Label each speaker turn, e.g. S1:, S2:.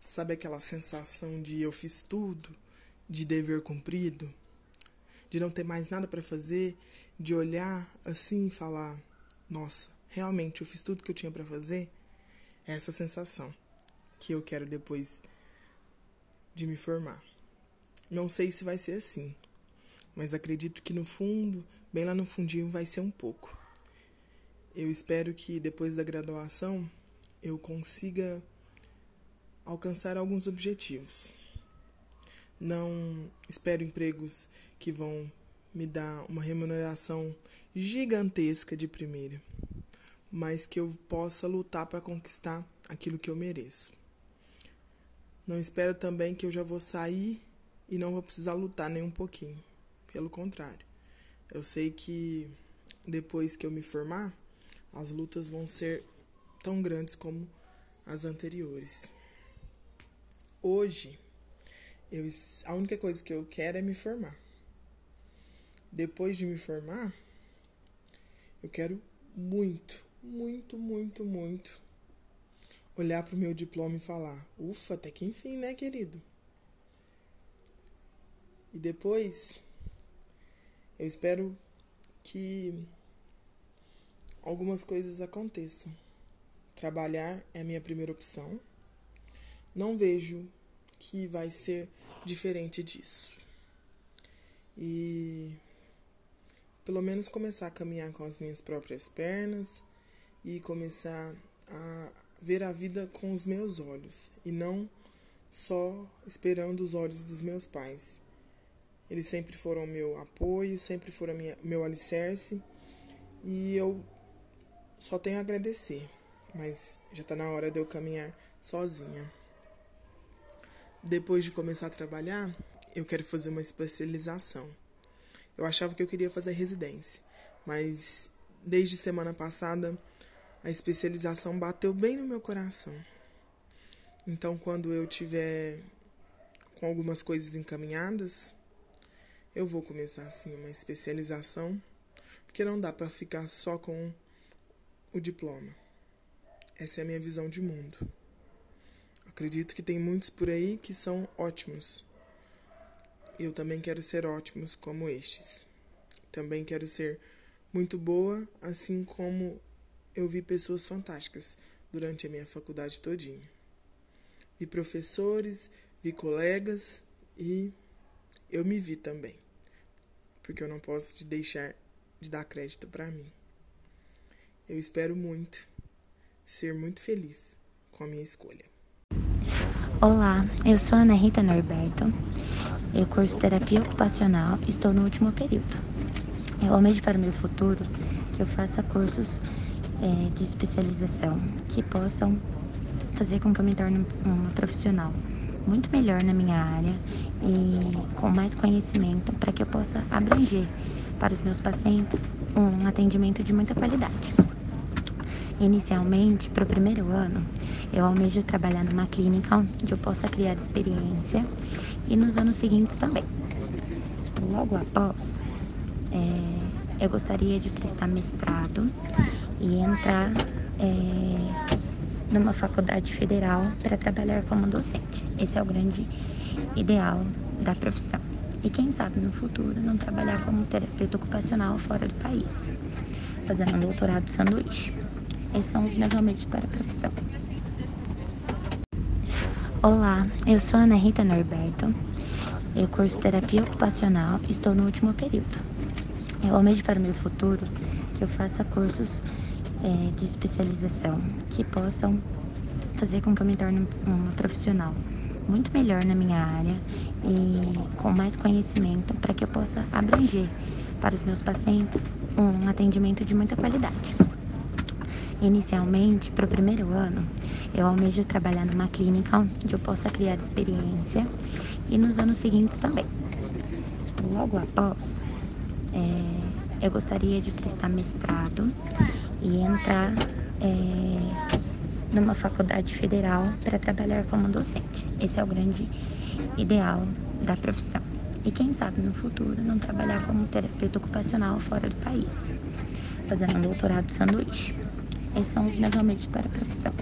S1: Sabe aquela sensação de eu fiz tudo, de dever cumprido, de não ter mais nada para fazer, de olhar assim e falar: "Nossa, realmente eu fiz tudo que eu tinha para fazer"? É essa sensação que eu quero depois de me formar. Não sei se vai ser assim, mas acredito que no fundo, bem lá no fundinho, vai ser um pouco. Eu espero que depois da graduação eu consiga alcançar alguns objetivos. Não espero empregos que vão me dar uma remuneração gigantesca de primeira, mas que eu possa lutar para conquistar aquilo que eu mereço. Não espero também que eu já vou sair e não vou precisar lutar nem um pouquinho. Pelo contrário, eu sei que depois que eu me formar, as lutas vão ser tão grandes como as anteriores. Hoje, eu, a única coisa que eu quero é me formar. Depois de me formar, eu quero muito, muito, muito, muito olhar para o meu diploma e falar: ufa, até que enfim, né, querido? E depois, eu espero que algumas coisas aconteçam. Trabalhar é a minha primeira opção. Não vejo que vai ser diferente disso. E pelo menos começar a caminhar com as minhas próprias pernas e começar a ver a vida com os meus olhos e não só esperando os olhos dos meus pais. Eles sempre foram meu apoio, sempre foram minha, meu alicerce e eu só tenho a agradecer, mas já está na hora de eu caminhar sozinha. Depois de começar a trabalhar, eu quero fazer uma especialização. Eu achava que eu queria fazer residência, mas desde semana passada a especialização bateu bem no meu coração. Então, quando eu tiver com algumas coisas encaminhadas, eu vou começar assim uma especialização, porque não dá para ficar só com o diploma. Essa é a minha visão de mundo. Acredito que tem muitos por aí que são ótimos. Eu também quero ser ótimos como estes. Também quero ser muito boa, assim como eu vi pessoas fantásticas durante a minha faculdade todinha. Vi professores, vi colegas e eu me vi também. Porque eu não posso deixar de dar crédito para mim. Eu espero muito ser muito feliz com a minha escolha.
S2: Olá, eu sou Ana Rita Norberto. Eu curso terapia ocupacional e estou no último período. Eu almejo para o meu futuro que eu faça cursos é, de especialização que possam fazer com que eu me torne uma profissional muito melhor na minha área e com mais conhecimento para que eu possa abranger para os meus pacientes um atendimento de muita qualidade. Inicialmente, para o primeiro ano, eu almejo trabalhar numa clínica onde eu possa criar experiência e nos anos seguintes também. Logo após, é, eu gostaria de prestar mestrado e entrar é, numa faculdade federal para trabalhar como docente. Esse é o grande ideal da profissão. E quem sabe no futuro não trabalhar como terapeuta ocupacional fora do país, fazendo um doutorado sanduíche. Esses são os meus almejos para a profissão. Olá, eu sou Ana Rita Norberto. Eu curso terapia ocupacional e estou no último período. Eu almejo para o meu futuro que eu faça cursos é, de especialização que possam fazer com que eu me torne uma profissional muito melhor na minha área e com mais conhecimento para que eu possa abranger para os meus pacientes um atendimento de muita qualidade. Inicialmente, para o primeiro ano, eu almejo trabalhar numa clínica onde eu possa criar experiência e nos anos seguintes também. Logo após, é, eu gostaria de prestar mestrado e entrar é, numa faculdade federal para trabalhar como docente. Esse é o grande ideal da profissão. E quem sabe no futuro não trabalhar como terapeuta ocupacional fora do país, fazendo um doutorado sanduíche. Esses são os meus almejos para a profissão.